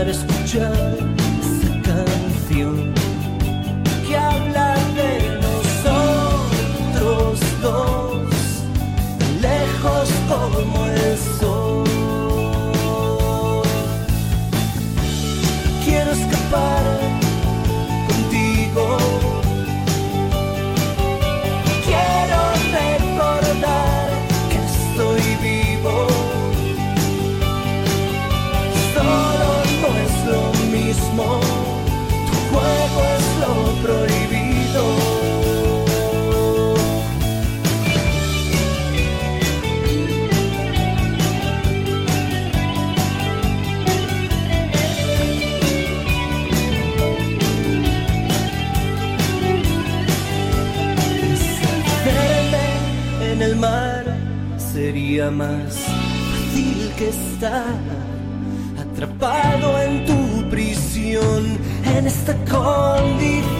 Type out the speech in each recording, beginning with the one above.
para escuchar esa canción. más fácil que está atrapado en tu prisión, en esta condición.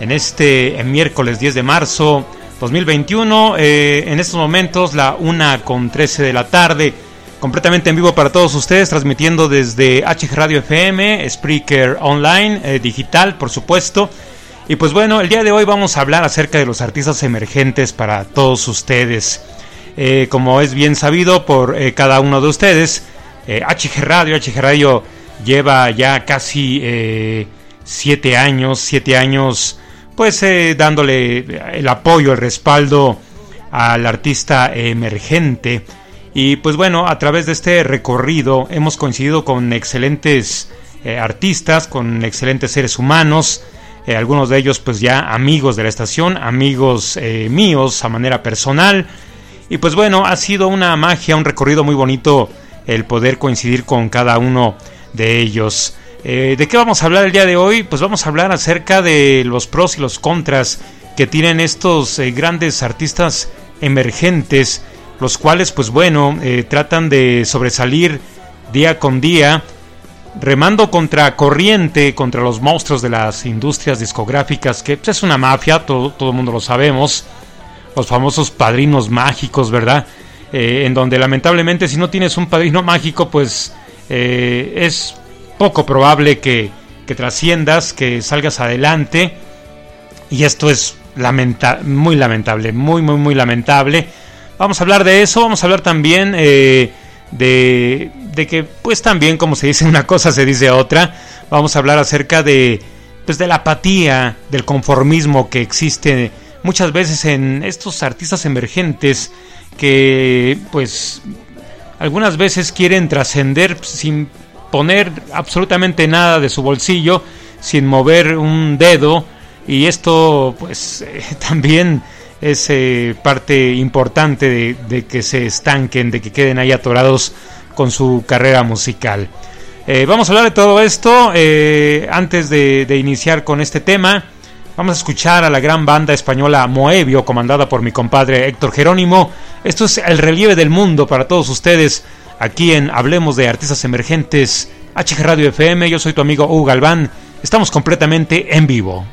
en este miércoles 10 de marzo 2021. Eh, en estos momentos, la 1 con 13 de la tarde, completamente en vivo para todos ustedes, transmitiendo desde HG Radio FM, Spreaker Online, eh, digital, por supuesto y pues bueno, el día de hoy vamos a hablar acerca de los artistas emergentes para todos ustedes. Eh, como es bien sabido por eh, cada uno de ustedes, HG Radio, HG Radio lleva ya casi siete años, siete años, pues dándole el apoyo, el respaldo al artista emergente. Y pues bueno, a través de este recorrido hemos coincidido con excelentes artistas, con excelentes seres humanos, eh, algunos de ellos pues ya amigos de la estación, amigos eh, míos a manera personal. Y pues bueno, ha sido una magia, un recorrido muy bonito el poder coincidir con cada uno de ellos. Eh, ¿De qué vamos a hablar el día de hoy? Pues vamos a hablar acerca de los pros y los contras que tienen estos grandes artistas emergentes, los cuales pues bueno, tratan de sobresalir día con día remando contra corriente, contra los monstruos de las industrias discográficas, que pues, es una mafia, todo, todo el mundo lo sabemos, los famosos padrinos mágicos, ¿verdad? Eh, en donde lamentablemente si no tienes un padrino mágico, pues eh, es poco probable que, que, trasciendas, que salgas adelante, y esto es lamenta muy lamentable, muy, muy, muy lamentable. Vamos a hablar de eso, vamos a hablar también... Eh, de, de que pues también como se dice una cosa se dice otra, vamos a hablar acerca de pues de la apatía, del conformismo que existe muchas veces en estos artistas emergentes que pues algunas veces quieren trascender sin poner absolutamente nada de su bolsillo, sin mover un dedo y esto pues también es eh, parte importante de, que se estanquen, de que queden ahí atorados con su carrera musical. Eh, vamos a hablar de todo esto eh, antes de, de, iniciar con este tema. Vamos a escuchar a la gran banda española Moebio, comandada por mi compadre Héctor Jerónimo. Esto es el relieve del mundo para todos ustedes aquí en Hablemos de Artistas Emergentes, HG Radio FM. Yo soy tu amigo Hugo Galván. Estamos completamente en vivo.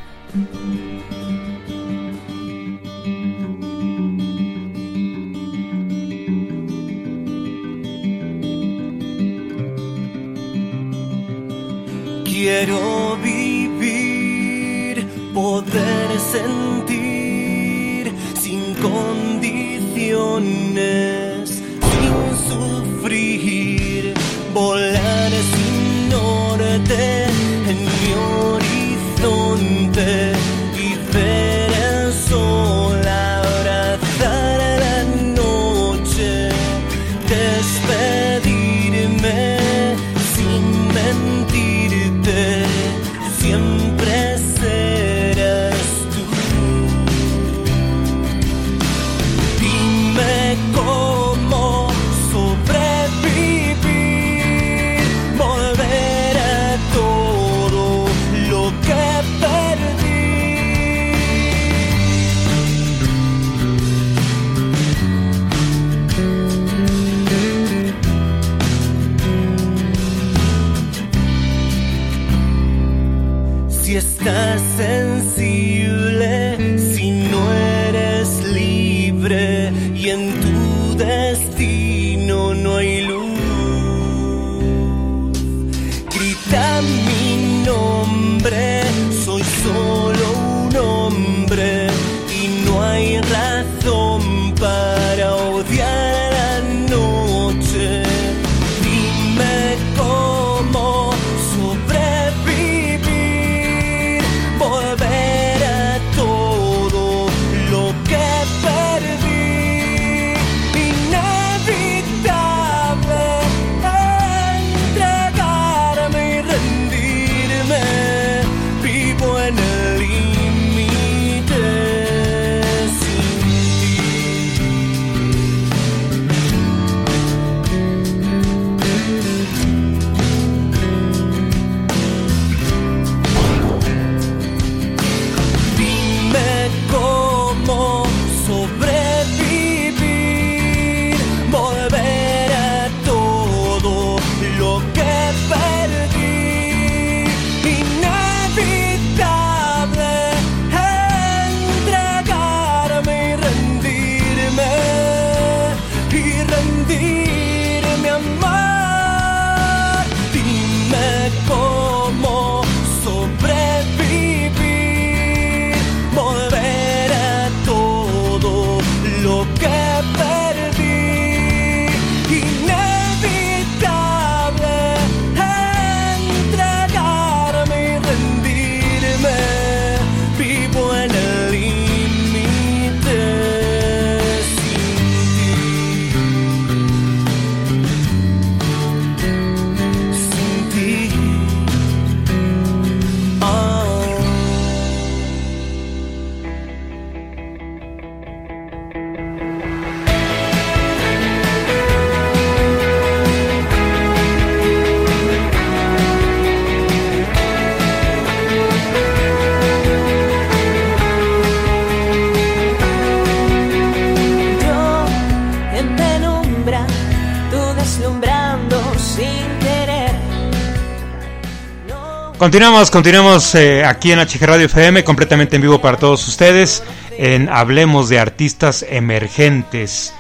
Continuamos, continuamos eh, aquí en HG Radio FM, completamente en vivo para todos ustedes, en Hablemos de Artistas Emergentes.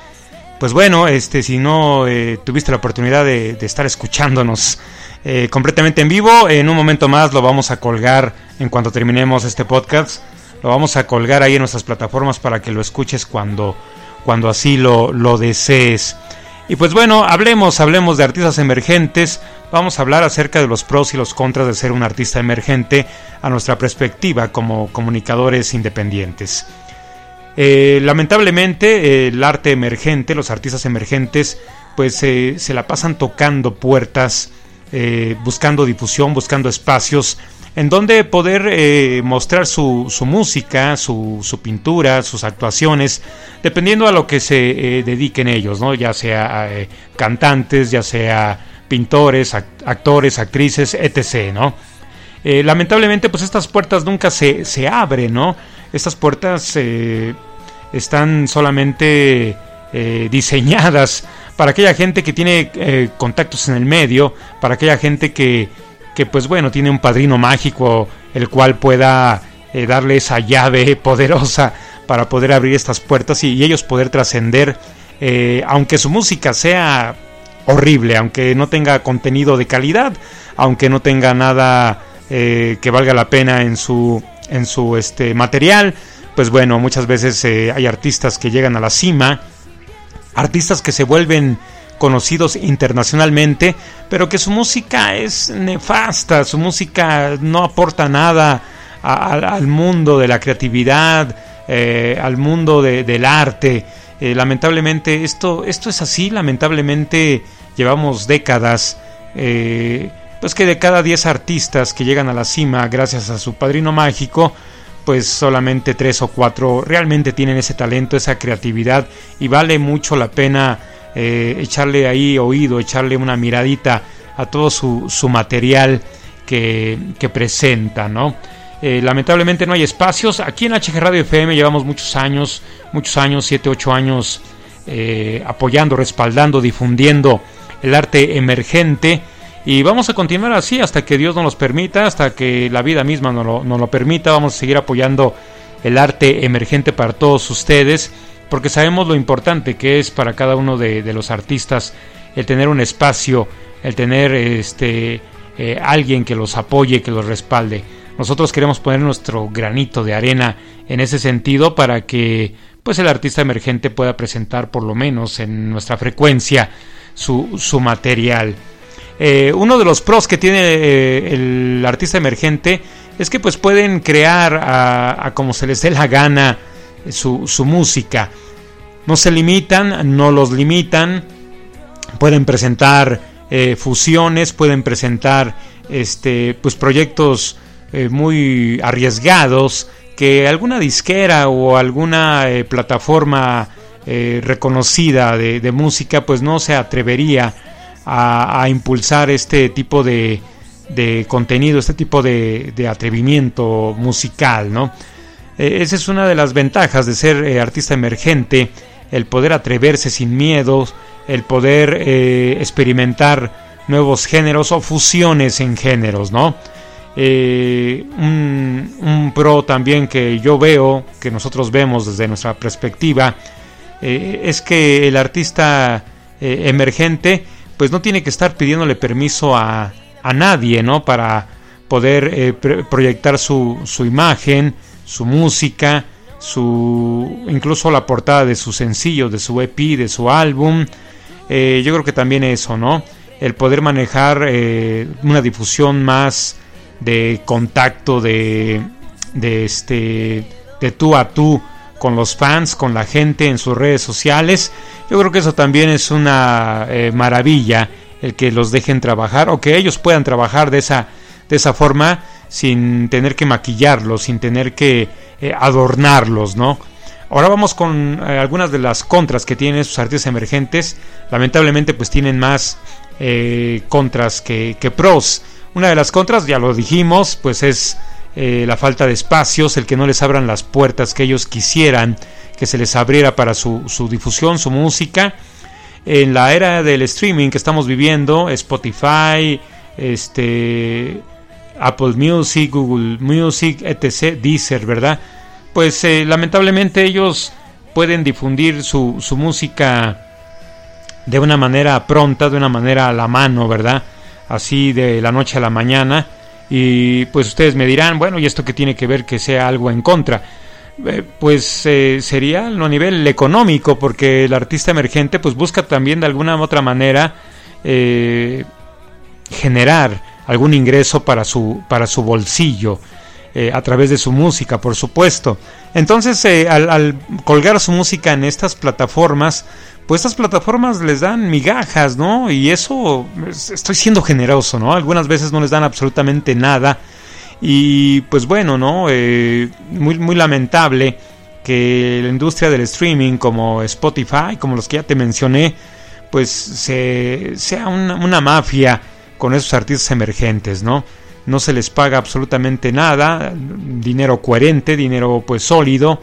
Pues bueno, este, si no eh, tuviste la oportunidad de, estar escuchándonos eh, completamente en vivo, en un momento más lo vamos a colgar en cuanto terminemos este podcast. Lo vamos a colgar ahí en nuestras plataformas para que lo escuches cuando, cuando así lo, lo desees. Y pues bueno, hablemos, hablemos de artistas emergentes. Vamos a hablar acerca de los pros y los contras de ser un artista emergente a nuestra perspectiva como comunicadores independientes. Eh, lamentablemente el arte emergente, los artistas emergentes, pues se la pasan tocando puertas, eh, buscando difusión, buscando espacios en donde poder eh, mostrar su, su música, su, su, pintura, sus actuaciones, dependiendo a lo que se eh, dediquen ellos, ¿no? ya sea eh, cantantes, ya sea pintores, actores, actrices, etc. ¿no? lamentablemente, pues estas puertas nunca se, se abren, ¿no? Estas puertas están solamente diseñadas para aquella gente que tiene contactos en el medio, para aquella gente que que pues bueno, tiene un padrino mágico el cual pueda eh, darle esa llave poderosa para poder abrir estas puertas y, ellos poder trascender, eh, aunque su música sea horrible, aunque no tenga contenido de calidad, aunque no tenga nada eh, que valga la pena en su, en su este, material, pues bueno, muchas veces hay artistas que llegan a la cima, artistas que se vuelven conocidos internacionalmente, pero que su música es nefasta, su música no aporta nada al mundo de la creatividad, eh, al mundo del arte. Eh, lamentablemente esto, esto es así, lamentablemente llevamos décadas, eh, pues que de cada 10 artistas que llegan a la cima gracias a su padrino mágico, pues solamente 3 o 4 realmente tienen ese talento, esa creatividad y vale mucho la pena eh, echarle ahí oído, echarle una miradita a todo su, su material que, presenta, ¿no? Eh, lamentablemente no hay espacios. Aquí en HG Radio FM llevamos muchos años, muchos años, 7, 8 años, eh, apoyando, respaldando, difundiendo el arte emergente. Y vamos a continuar así hasta que Dios nos los permita, hasta que la vida misma nos nos lo permita. Vamos a seguir apoyando el arte emergente para todos ustedes porque sabemos lo importante que es para cada uno de, los artistas el tener un espacio, el tener este eh, alguien que los apoye, que los respalde. Nosotros queremos poner nuestro granito de arena en ese sentido para que pues el artista emergente pueda presentar por lo menos en nuestra frecuencia su, su material. Eh, uno de los pros que tiene eh, el artista emergente es que pues pueden crear a, a como se les dé la gana su, música. No se limitan, no los limitan, pueden presentar eh, fusiones, pueden presentar este, pues proyectos eh, muy arriesgados que alguna disquera o alguna eh, plataforma reconocida de, música pues no se atrevería a, impulsar este tipo de, de contenido, este tipo de, de atrevimiento musical, ¿no? Eh, esa es una de las ventajas de ser eh, artista emergente, el poder atreverse sin miedos, el poder eh, experimentar nuevos géneros o fusiones en géneros, ¿no? un, un, pro también que yo veo, que nosotros vemos desde nuestra perspectiva, es que el artista emergente pues no tiene que estar pidiéndole permiso a, a nadie, ¿no? Para poder proyectar su, su imagen, su música, su incluso la portada de su sencillo, de su EP, de su álbum. Eh, yo creo que también eso, ¿no? El poder manejar eh, una difusión más de contacto, de, de, este, de tú a tú con los fans, con la gente en sus redes sociales. Yo creo que eso también es una eh, maravilla, el que los dejen trabajar o que ellos puedan trabajar de esa, de esa forma sin tener que maquillarlos, sin tener que eh, adornarlos, ¿no? Ahora vamos con eh, algunas de las contras que tienen estos artistas emergentes. Lamentablemente pues tienen más eh, contras que, pros. Una de las contras, ya lo dijimos, pues es la falta de espacios, el que no les abran las puertas que ellos quisieran que se les abriera para su, su difusión, su música. En la era del streaming que estamos viviendo, Spotify, este Apple Music, Google Music, etc., Deezer, ¿verdad? Pues eh, lamentablemente ellos pueden difundir su, su música de una manera pronta, de una manera a la mano, ¿verdad? Así de la noche a la mañana. Y pues ustedes me dirán, bueno, ¿y esto qué tiene que ver que sea algo en contra? Eh, pues eh, sería a nivel económico, porque el artista emergente pues busca también de alguna u otra manera generar algún ingreso para su, para su bolsillo. a través de su música, por supuesto. Entonces, al, al, colgar su música en estas plataformas, pues estas plataformas les dan migajas, ¿no? Y eso, estoy siendo generoso, ¿no? Algunas veces no les dan absolutamente nada y pues bueno, ¿no? Eh, muy, muy lamentable que la industria del streaming como Spotify, como los que ya te mencioné, pues se, sea una, una mafia con esos artistas emergentes, ¿no? No se les paga absolutamente nada, dinero coherente, dinero pues sólido.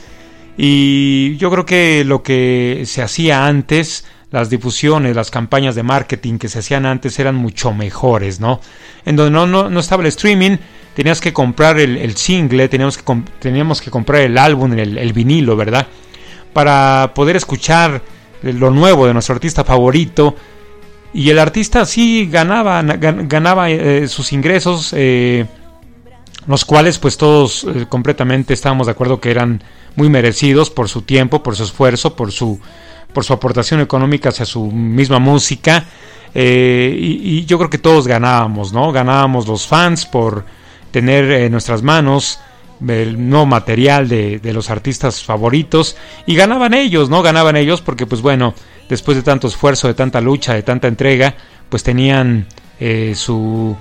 Y yo creo que lo que se hacía antes, las difusiones, las campañas de marketing que se hacían antes eran mucho mejores, ¿no? En donde no, no, no estaba el streaming, tenías que comprar el, single, teníamos que, teníamos que comprar el álbum, el, vinilo, ¿verdad? Para poder escuchar lo nuevo de nuestro artista favorito. Y el artista sí ganaba, ganaba eh, sus ingresos, eh, los cuales pues todos eh, completamente estábamos de acuerdo que eran muy merecidos por su tiempo, por su esfuerzo, por su, por su aportación económica hacia su misma música. y, yo creo que todos ganábamos, ¿no? Ganábamos los fans por tener en nuestras manos el nuevo material de, los artistas favoritos y ganaban ellos, ¿no? Ganaban ellos porque pues bueno, después de tanto esfuerzo, de tanta lucha, de tanta entrega, pues tenían eh, su,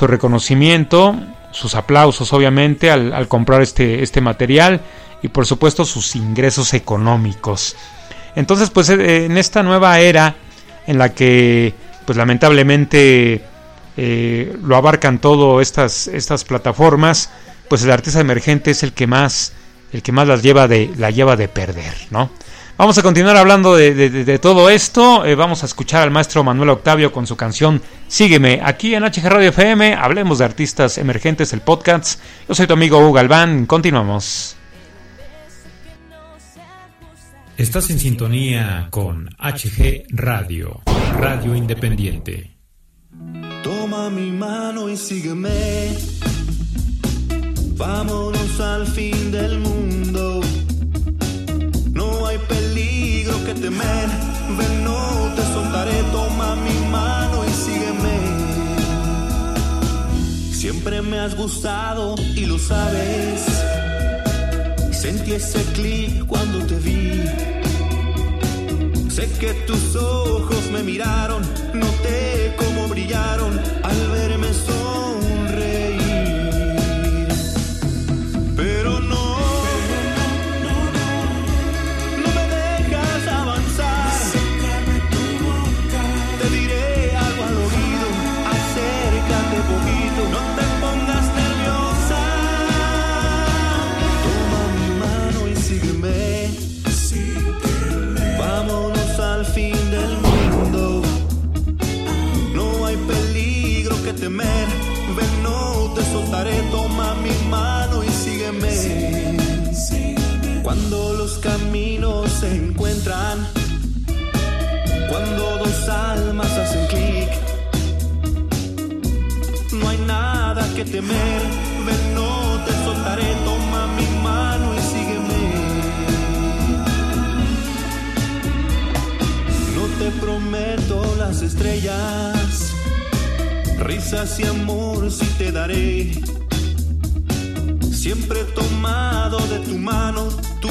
reconocimiento, sus aplausos obviamente al, comprar este, este material y por supuesto sus ingresos económicos. Entonces pues eh, en esta nueva era en la que pues lamentablemente eh, lo abarcan todo estas, estas plataformas, pues el artista emergente es el que más, el que más las lleva de, la lleva de perder, ¿no? Vamos a continuar hablando de, todo esto. Eh, vamos a escuchar al maestro Manuel Octavio con su canción Sígueme aquí en HG Radio FM. Hablemos de artistas emergentes, el podcast. Yo soy tu amigo Hugo Galván. Continuamos. Estás en sintonía con HG Radio, Radio Independiente. Toma mi mano y sígueme. Vámonos al fin del mundo. Que. Ven, no te soltaré. Toma mi mano y sígueme. Siempre me has gustado y lo sabes. Sentí ese clic cuando te vi Sé que tus ojos me miraron, noté cómo brillaron al verme sonreír. Se encuentran. Cuando dos almas hacen clic. No hay nada que temer. Ven, no te soltaré. Toma mi mano y sígueme. te prometo las estrellas, risas y amor si te daré. Siempre tomado de tu mano,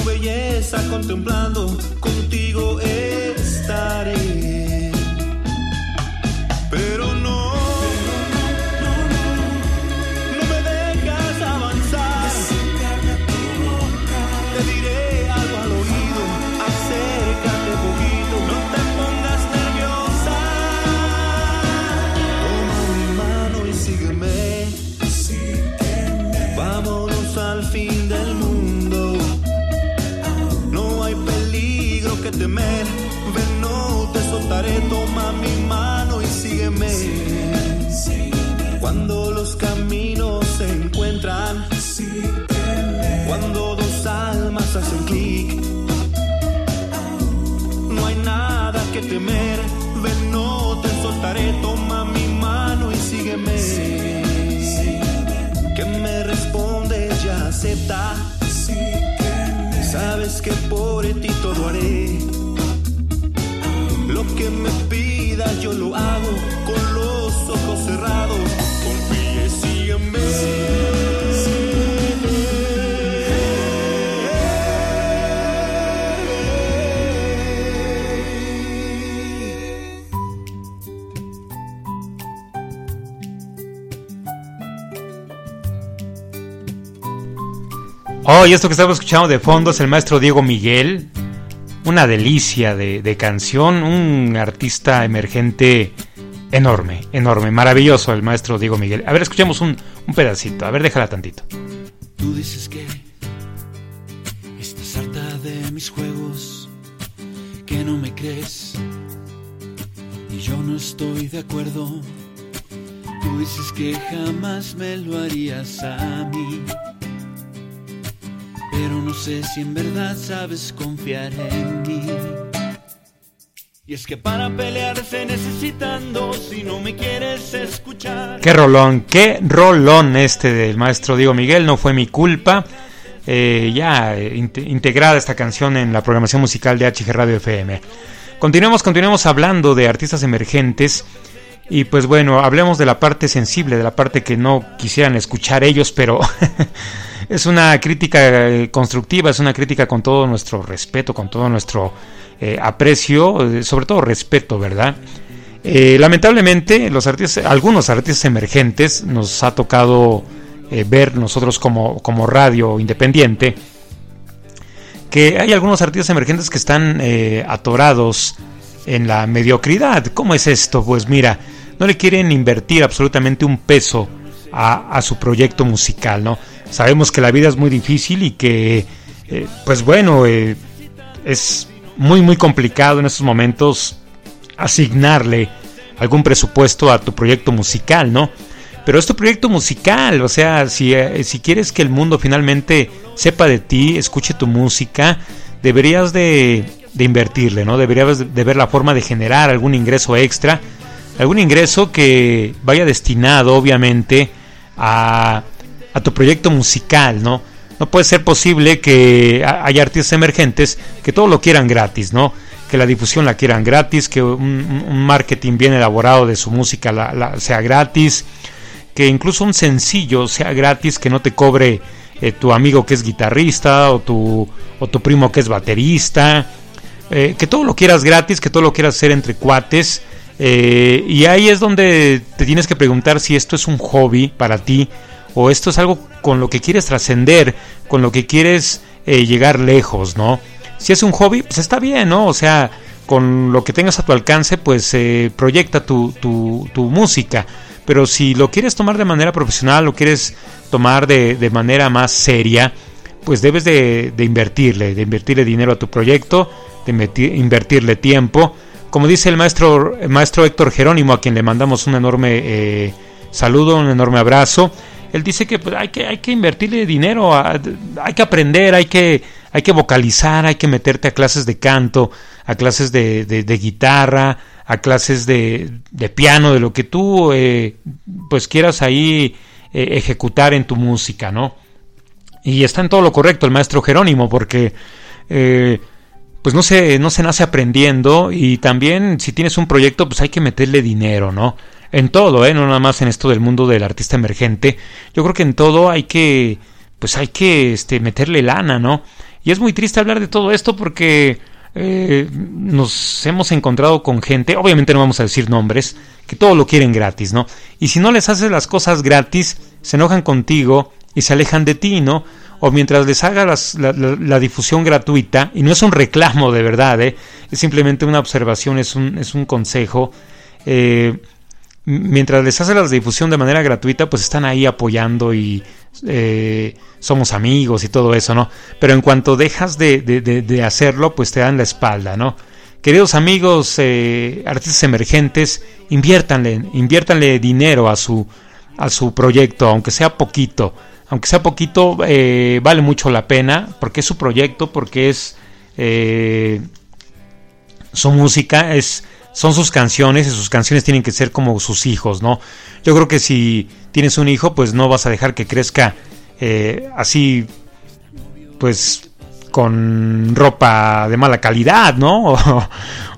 belleza contemplando, contigo estaré. Pero no. No me dejas Ven, no te soltaré, toma mi mano y sígueme. Cuando los caminos se encuentran, cuando dos almas hacen clic, no hay nada que temer. Ven, no te soltaré, toma mi mano y sígueme. Que me responde, ya acepta. Sabes que por ti todo haré. Yo lo hago con los ojos cerrados. Confíe, sígueme. Oh, y esto que estamos escuchando de fondo es el maestro Diego Miguel. Una delicia de, canción, un artista emergente enorme, enorme, maravilloso el maestro Diego Miguel. A ver, escuchemos un, un pedacito, a ver, déjala tantito. Tú dices que estás harta de mis juegos, que no me crees, y yo no estoy de acuerdo. Tú dices que jamás me lo harías a mí pero no sé si en verdad sabes confiar en mí. Y es que para pelear se necesitan dos si no me quieres escuchar. Qué rolón, qué rolón este del maestro Diego Miguel, no fue mi culpa. Eh, ya eh, integrada esta canción en la programación musical de HG Radio FM. Continuemos, continuemos hablando de artistas emergentes. Y pues bueno, hablemos de la parte sensible, de la parte que no quisieran escuchar ellos, pero es una crítica eh, constructiva, es una crítica con todo nuestro respeto, con todo nuestro eh, aprecio, eh, sobre todo respeto, ¿verdad? lamentablemente, los artistas, algunos artistas emergentes nos ha tocado ver nosotros como, como radio independiente, que hay algunos artistas emergentes que están atorados en la mediocridad. ¿Cómo es esto? Pues mira, no le quieren invertir absolutamente un peso a, a su proyecto musical, ¿no? Sabemos que la vida es muy difícil y que, eh, pues bueno, eh, es muy, muy complicado en estos momentos asignarle algún presupuesto a tu proyecto musical, ¿no? Pero es tu proyecto musical, o sea, si, eh, si quieres que el mundo finalmente sepa de ti, escuche tu música, deberías de, de invertirle, ¿no? Deberías de ver la forma de generar algún ingreso extra, algún ingreso que vaya destinado, obviamente, a a tu proyecto musical, ¿no? No puede ser posible que haya artistas emergentes que todo lo quieran gratis, ¿no? Que la difusión la quieran gratis, que un, marketing bien elaborado de su música sea gratis, que incluso un sencillo sea gratis, que no te cobre eh, tu amigo que es guitarrista o tu, o tu primo que es baterista, eh, que todo lo quieras gratis, que todo lo quieras hacer entre cuates. Eh, y ahí es donde te tienes que preguntar si esto es un hobby para ti o esto es algo con lo que quieres trascender, con lo que quieres eh, llegar lejos, ¿no? Si es un hobby, pues está bien, ¿no? O sea, con lo que tengas a tu alcance, pues eh, proyecta tu, tu, música. Pero si lo quieres tomar de manera profesional, lo quieres tomar de, de manera más seria, pues debes de, de, invertirle, de invertirle dinero a tu proyecto, de invertirle tiempo. Como dice el maestro, el maestro Héctor Jerónimo, a quien le mandamos un enorme eh, saludo, un enorme abrazo él dice que pues, hay que hay que invertirle dinero, hay que aprender, hay que hay que vocalizar, hay que meterte a clases de canto, a clases de, de, guitarra, a clases de, de, piano, de lo que tú eh, pues quieras ahí eh, ejecutar en tu música, ¿no? Y está en todo lo correcto el maestro Jerónimo, porque eh, pues no se, no se nace aprendiendo y también si tienes un proyecto pues hay que meterle dinero, ¿no? En todo, ¿eh? no nada más en esto del mundo del artista emergente. Yo creo que en todo hay que, pues hay que este, meterle lana, ¿no? Y es muy triste hablar de todo esto porque eh, nos hemos encontrado con gente, obviamente no vamos a decir nombres, que todo lo quieren gratis, ¿no? Y si no les haces las cosas gratis, se enojan contigo y se alejan de ti, ¿no? O mientras les hagas la, difusión gratuita, y no es un reclamo de verdad, ¿eh? es simplemente una observación, es un, es un consejo. Eh, mientras les hace la difusión de manera gratuita, pues están ahí apoyando y eh, somos amigos y todo eso, ¿no? Pero en cuanto dejas de, de, hacerlo, pues te dan la espalda, ¿no? Queridos amigos, eh, artistas emergentes, inviértanle, inviértanle dinero a su, a su proyecto, aunque sea poquito. Aunque sea poquito, eh, vale mucho la pena, porque es su proyecto, porque es su música, es son sus canciones y sus canciones tienen que ser como sus hijos, ¿no? Yo creo que si tienes un hijo, pues no vas a dejar que crezca eh, así pues con ropa de mala calidad, ¿no?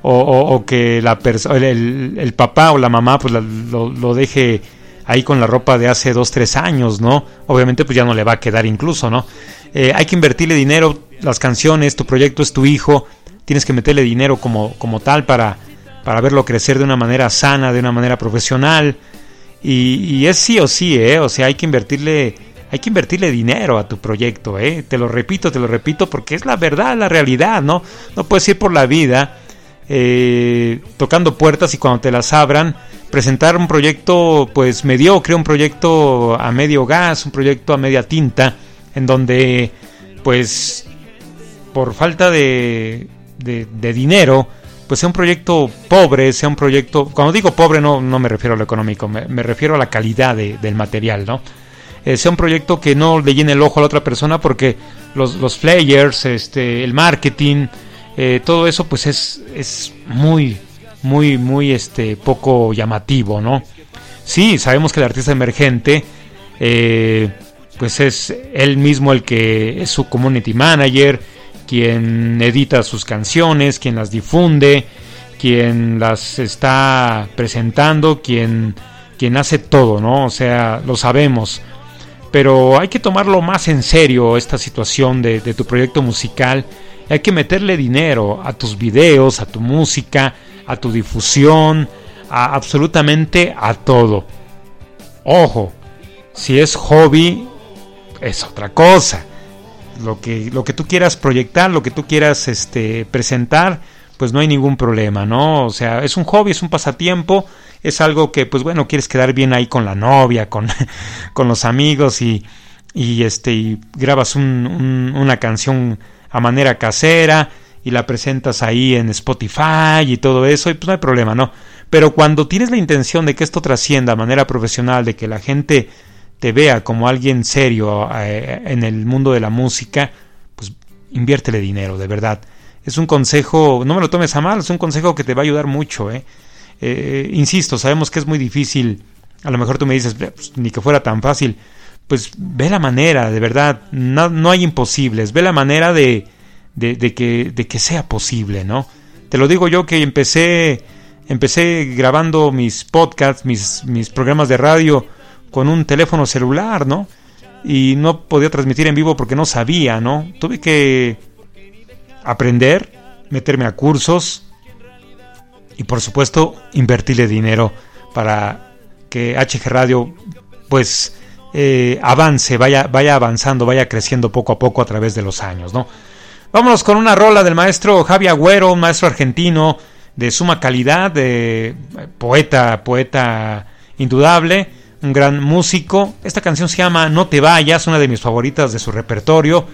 O, que la el, el, papá o la mamá pues lo, lo, deje ahí con la ropa de hace dos, tres años, ¿no? Obviamente pues ya no le va a quedar incluso, ¿no? Eh, hay que invertirle dinero, las canciones, tu proyecto es tu hijo, tienes que meterle dinero como, como tal para, para verlo crecer de una manera sana, de una manera profesional. Y, y es sí o sí, ¿eh? O sea, hay que invertirle hay que invertirle dinero a tu proyecto, ¿eh? Te lo repito, te lo repito, porque es la verdad, la realidad, ¿no? No puedes ir por la vida eh, tocando puertas y cuando te las abran, presentar un proyecto pues mediocre, un proyecto a medio gas, un proyecto a media tinta, en donde pues por falta de, de, dinero, pues sea un proyecto pobre, sea un proyecto, cuando digo pobre no, no me refiero a lo económico, me, refiero a la calidad del material, ¿no? Eh, sea un proyecto que no le llene el ojo a la otra persona porque los, los flyers, este, el marketing, eh, todo eso pues es, es muy, muy, muy este, poco llamativo, ¿no? Sí, sabemos que el artista emergente eh, pues es él mismo el que es su community manager, quien edita sus canciones, quien las difunde, quien las está presentando, quien, quien hace todo, ¿no? O sea, lo sabemos pero hay que tomarlo más en serio esta situación de, tu proyecto musical. Hay que meterle dinero a tus videos, a tu música, a tu difusión, a absolutamente a todo. Ojo, si es hobby, es otra cosa. Lo que, lo que tú quieras proyectar, lo que tú quieras este, presentar, pues no hay ningún problema, ¿no? O sea, es un hobby, es un pasatiempo es algo que, pues bueno, quieres quedar bien ahí con la novia, con, con los amigos y, y, este, y grabas un, una canción a manera casera y la presentas ahí en Spotify y todo eso, y pues no hay problema, ¿no? Pero cuando tienes la intención de que esto trascienda a manera profesional, de que la gente te vea como alguien serio eh, en el mundo de la música, pues inviértele dinero, de verdad. Es un consejo, no me lo tomes a mal, es un consejo que te va a ayudar mucho, ¿eh? Eh, insisto, sabemos que es muy difícil, a lo mejor tú me dices, pues, ni que fuera tan fácil, pues ve la manera, de verdad, no, no hay imposibles, ve la manera de, de, que, de que sea posible, ¿no? Te lo digo yo que empecé, empecé grabando mis podcasts, mis, mis programas de radio con un teléfono celular, ¿no? Y no podía transmitir en vivo porque no sabía, ¿no? Tuve que aprender, meterme a cursos, y por supuesto invertirle dinero para que HG Radio pues eh, avance, vaya, vaya avanzando, vaya creciendo poco a poco a través de los años, ¿no? Vámonos con una rola del maestro Javi Agüero, un maestro argentino de suma calidad, de poeta, poeta indudable, un gran músico. Esta canción se llama No te vayas, una de mis favoritas de su repertorio.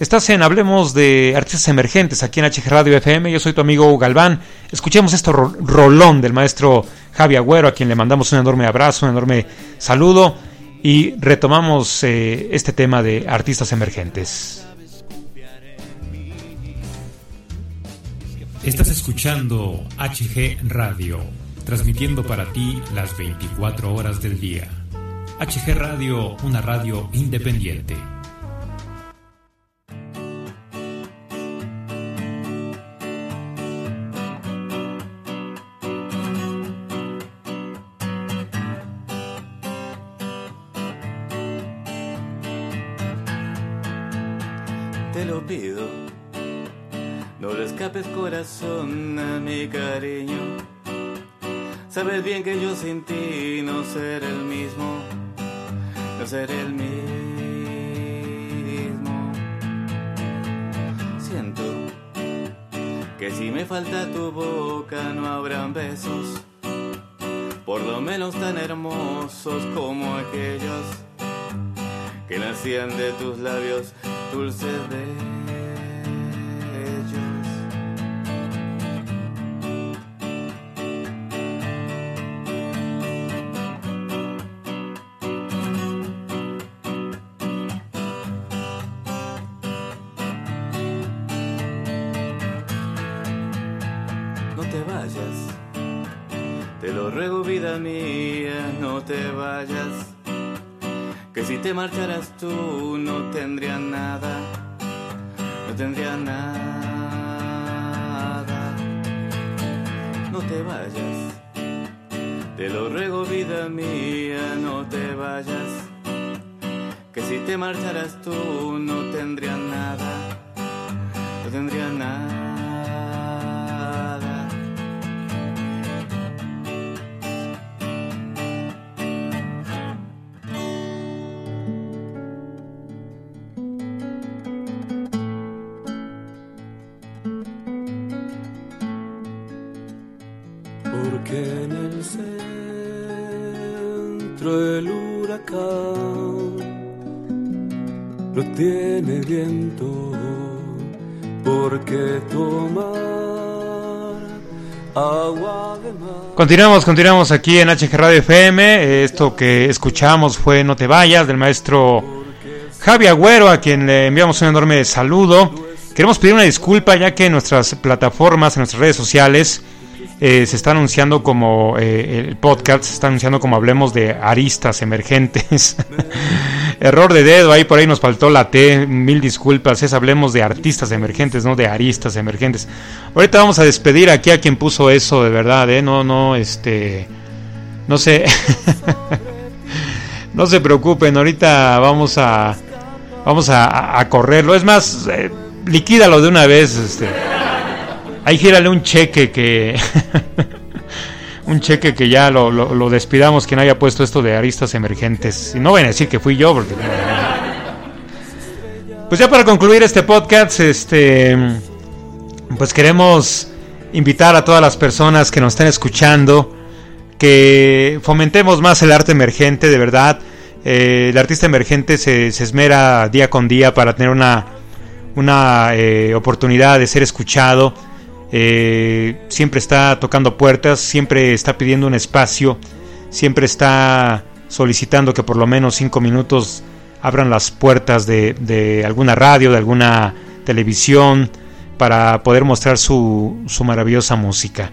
Estás en Hablemos de Artistas Emergentes aquí en HG Radio FM. Yo soy tu amigo Galván. Escuchemos este rolón del maestro Javi Agüero, a quien le mandamos un enorme abrazo, un enorme saludo. Y retomamos eh, este tema de artistas emergentes. Estás escuchando HG Radio, transmitiendo para ti las 24 horas del día. HG Radio, una radio independiente. Sabes bien que yo sin ti no seré el mismo, no seré el mismo. Siento que si me falta tu boca no habrán besos, por lo menos tan hermosos como aquellos que nacían de tus labios dulces de si te marcharas tú no tendría nada, no tendría nada. No te vayas, te lo ruego vida mía, no te vayas. Que si te marcharas tú no tendría nada, no tendría nada. Porque en el centro el huracán no tiene viento, porque tomar agua de mar. Continuamos, continuamos aquí en HG Radio FM. Esto que escuchamos fue No te vayas del maestro Javi Agüero, a quien le enviamos un enorme saludo. Queremos pedir una disculpa ya que en nuestras plataformas, en nuestras redes sociales, eh, se está anunciando como eh, el podcast, se está anunciando como hablemos de aristas emergentes. Error de dedo, ahí por ahí nos faltó la T, mil disculpas, es hablemos de artistas emergentes, no de aristas emergentes. Ahorita vamos a despedir aquí a quien puso eso, de verdad, ¿eh? No, no, este... No sé... no se preocupen, ahorita vamos a... Vamos a, a correrlo. Es más, eh, liquídalo de una vez, este... Ahí gírale un cheque que. un cheque que ya lo, lo, lo, despidamos quien haya puesto esto de aristas emergentes. Y no vayan a decir que fui yo, porque. Pues ya para concluir este podcast, este. Pues queremos invitar a todas las personas que nos estén escuchando que fomentemos más el arte emergente, de verdad. Eh, el artista emergente se, se, esmera día con día para tener una, una eh, oportunidad de ser escuchado eh, siempre está tocando puertas, siempre está pidiendo un espacio, siempre está solicitando que por lo menos cinco minutos abran las puertas de, alguna radio, de alguna televisión, para poder mostrar su, su maravillosa música.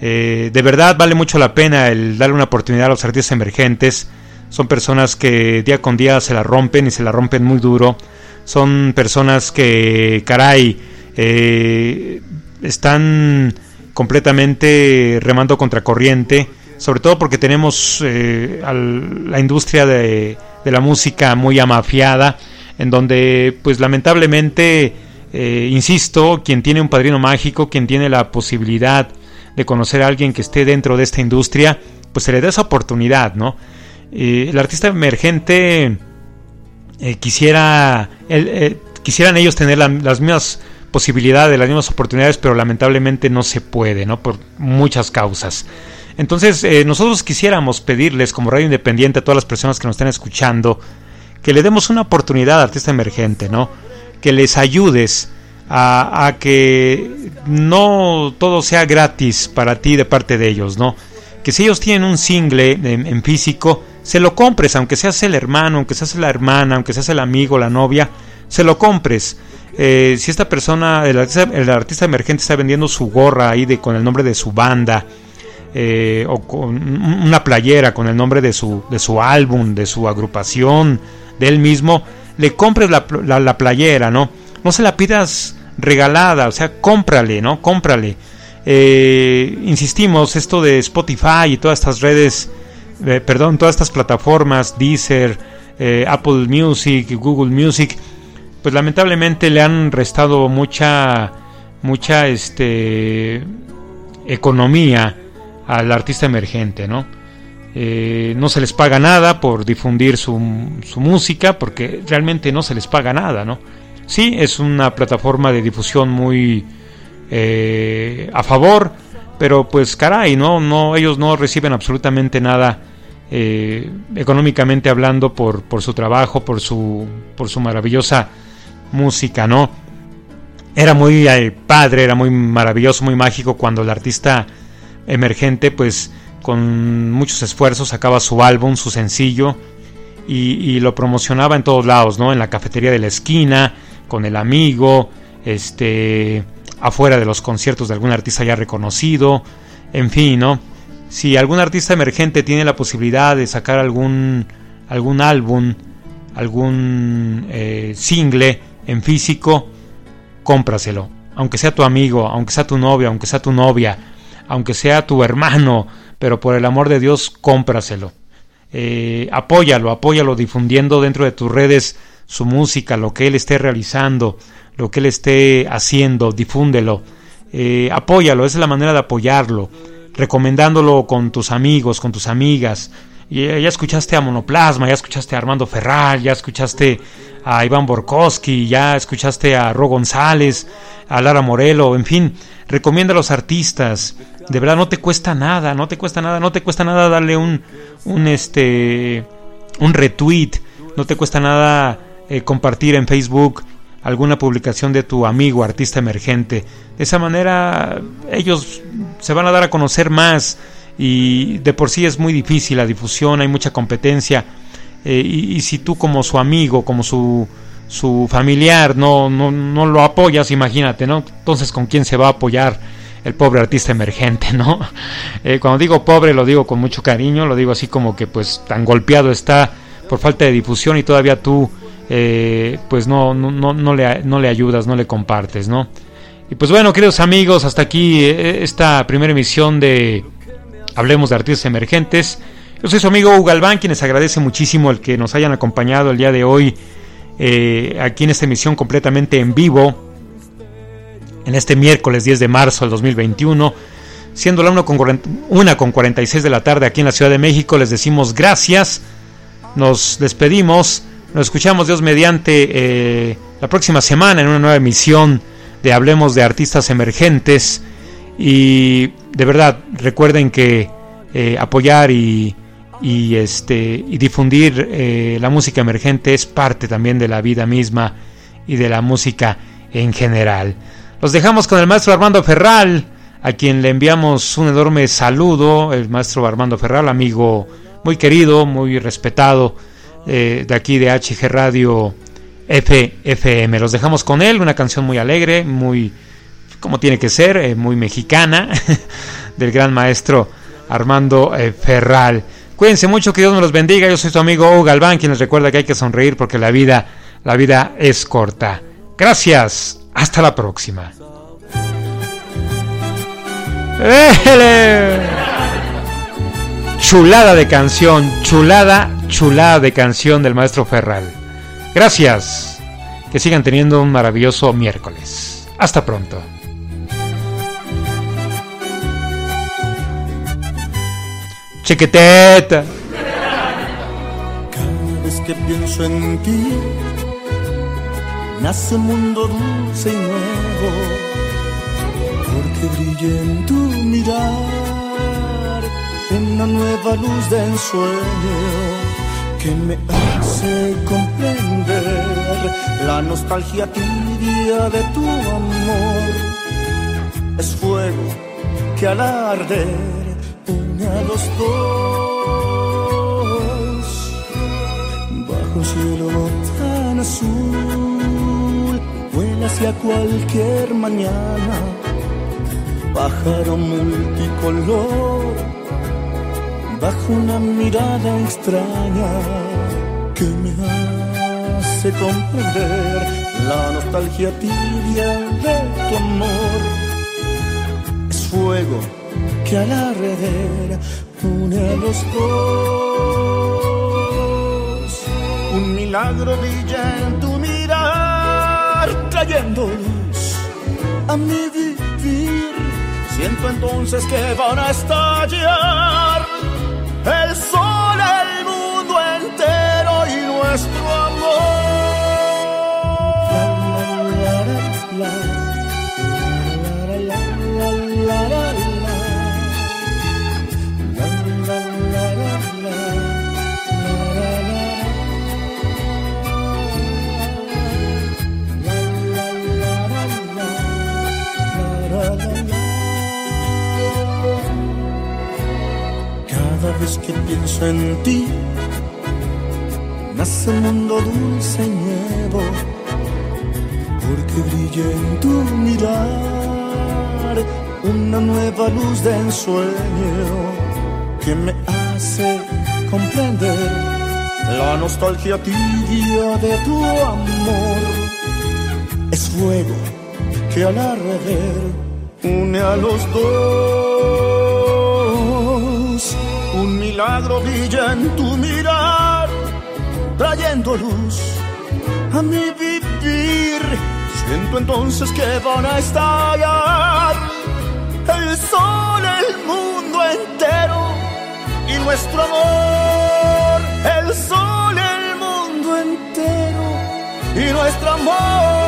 Eh, de verdad vale mucho la pena el darle una oportunidad a los artistas emergentes. Son personas que día con día se la rompen y se la rompen muy duro. Son personas que, caray, eh, están completamente remando contracorriente, sobre todo porque tenemos eh, la industria de, la música muy amafiada, en donde pues lamentablemente, eh, insisto, quien tiene un padrino mágico, quien tiene la posibilidad de conocer a alguien que esté dentro de esta industria, pues se le da esa oportunidad, ¿no? Eh, el artista emergente quisiera, quisieran ellos tener la, las mismas posibilidad de las mismas oportunidades, pero lamentablemente no se puede, ¿no? Por muchas causas. Entonces, eh, nosotros quisiéramos pedirles, como radio independiente, a todas las personas que nos estén escuchando, que le demos una oportunidad al artista emergente, ¿no? Que les ayudes a, a, que no todo sea gratis para ti de parte de ellos, ¿no? Que si ellos tienen un single en, en físico, se lo compres, aunque seas el hermano, aunque seas la hermana, aunque seas el amigo, la novia, se lo compres eh, si esta persona, el artista, emergente está vendiendo su gorra ahí de, con el nombre de su banda, eh, o con una playera con el nombre de su, de su álbum, de su agrupación, de él mismo, le compres la, la, la playera, ¿no? No se la pidas regalada, o sea, cómprale, ¿no? Cómprale. Eh, insistimos, esto de Spotify y todas estas redes, perdón, todas estas plataformas, Deezer, Apple Music, Google Music, pues lamentablemente le han restado mucha mucha este economía al artista emergente, ¿no? Eh, no se les paga nada por difundir su, su, música, porque realmente no se les paga nada, ¿no? Sí, es una plataforma de difusión muy eh, a favor, pero pues caray, no, no, ellos no reciben absolutamente nada eh, económicamente hablando por, por su trabajo, por su, por su maravillosa música, ¿no? Era muy padre, era muy maravilloso, muy mágico cuando el artista emergente, pues con muchos esfuerzos sacaba su álbum, su sencillo y, y, lo promocionaba en todos lados, ¿no? En la cafetería de la esquina, con el amigo, este, afuera de los conciertos de algún artista ya reconocido, en fin, ¿no? Si algún artista emergente tiene la posibilidad de sacar algún algún álbum, algún eh, single en físico, cómpraselo. Aunque sea tu amigo, aunque sea tu novio, aunque sea tu novia, aunque sea tu hermano, pero por el amor de Dios, cómpraselo. Eh, apóyalo, apóyalo difundiendo dentro de tus redes su música, lo que él esté realizando, lo que él esté haciendo, difúndelo. Eh, apóyalo, esa es la manera de apoyarlo, recomendándolo con tus amigos, con tus amigas. Y eh, ya escuchaste a Monoplasma, ya escuchaste a Armando Ferral, ya escuchaste a Iván Borkowski, ya escuchaste a Ro González, a Lara Morelo, en fin, recomienda a los artistas. De verdad no te cuesta nada, no te cuesta nada, no te cuesta nada darle un, un este un retweet, no te cuesta nada eh, compartir en Facebook alguna publicación de tu amigo artista emergente. De esa manera ellos se van a dar a conocer más y de por sí es muy difícil la difusión, hay mucha competencia eh, y, si tú como su amigo, como su, su familiar no, no, no lo apoyas, imagínate, ¿no? Entonces con quién se va a apoyar el pobre artista emergente, ¿no? Eh, cuando digo pobre lo digo con mucho cariño, lo digo así como que pues tan golpeado está por falta de difusión y todavía tú eh, pues no, no, no, no, le, no le ayudas, no le compartes, ¿no? Y pues bueno, queridos amigos, hasta aquí esta primera emisión de Hablemos de Artistas Emergentes. Yo soy su amigo Hugo Galván, quien les agradece muchísimo el que nos hayan acompañado el día de hoy eh, aquí en esta emisión completamente en vivo, en este miércoles 10 de marzo del 2021. Siendo la 1 con, 1 con 46 de la tarde aquí en la Ciudad de México, les decimos gracias, nos despedimos. Nos escuchamos Dios mediante eh, la próxima semana en una nueva emisión de Hablemos de Artistas Emergentes. Y de verdad, recuerden que eh, apoyar y, este, difundir eh, la música emergente es parte también de la vida misma y de la música en general. Los dejamos con el maestro Armando Ferral, a quien le enviamos un enorme saludo, el maestro Armando Ferral, amigo muy querido, muy respetado eh, de aquí de HG Radio FFM. Los dejamos con él, una canción muy alegre, muy como tiene que ser, eh, muy mexicana, del gran maestro Armando eh, Ferral. Cuídense mucho, que Dios me los bendiga. Yo soy su amigo Hugo Galván, quien les recuerda que hay que sonreír porque la vida, la vida es corta. Gracias, hasta la próxima. Chulada de canción, chulada chulada de canción del maestro Ferral. Gracias. Que sigan teniendo un maravilloso miércoles. Hasta pronto. Chequeteta. Cada vez que pienso en ti, nace un mundo dulce y nuevo, porque brilla en tu mirar una nueva luz de ensueño que me hace comprender la nostalgia tibia de tu amor. Es fuego que al arder une a dos bajo cielo tan azul. Vuela hacia cualquier mañana, pájaro multicolor bajo una mirada extraña que me hace comprender la nostalgia tibia de tu amor. Es fuego que al arder une a los dos. Un milagro brilla en tu mirar, trayendo luz a mi vivir. Siento entonces que van a estallar el sol, el mundo entero y nuestro amor. vez que pienso en ti, nace un mundo dulce y nuevo, porque brilla en tu mirar una nueva luz de ensueño que me hace comprender la nostalgia tibia de tu amor. Es fuego que al arder une a los dos. Milagro brilla en tu mirar, trayendo luz a mi vivir. Siento entonces que van a estallar el sol, el mundo entero y nuestro amor, el sol, el mundo entero y nuestro amor.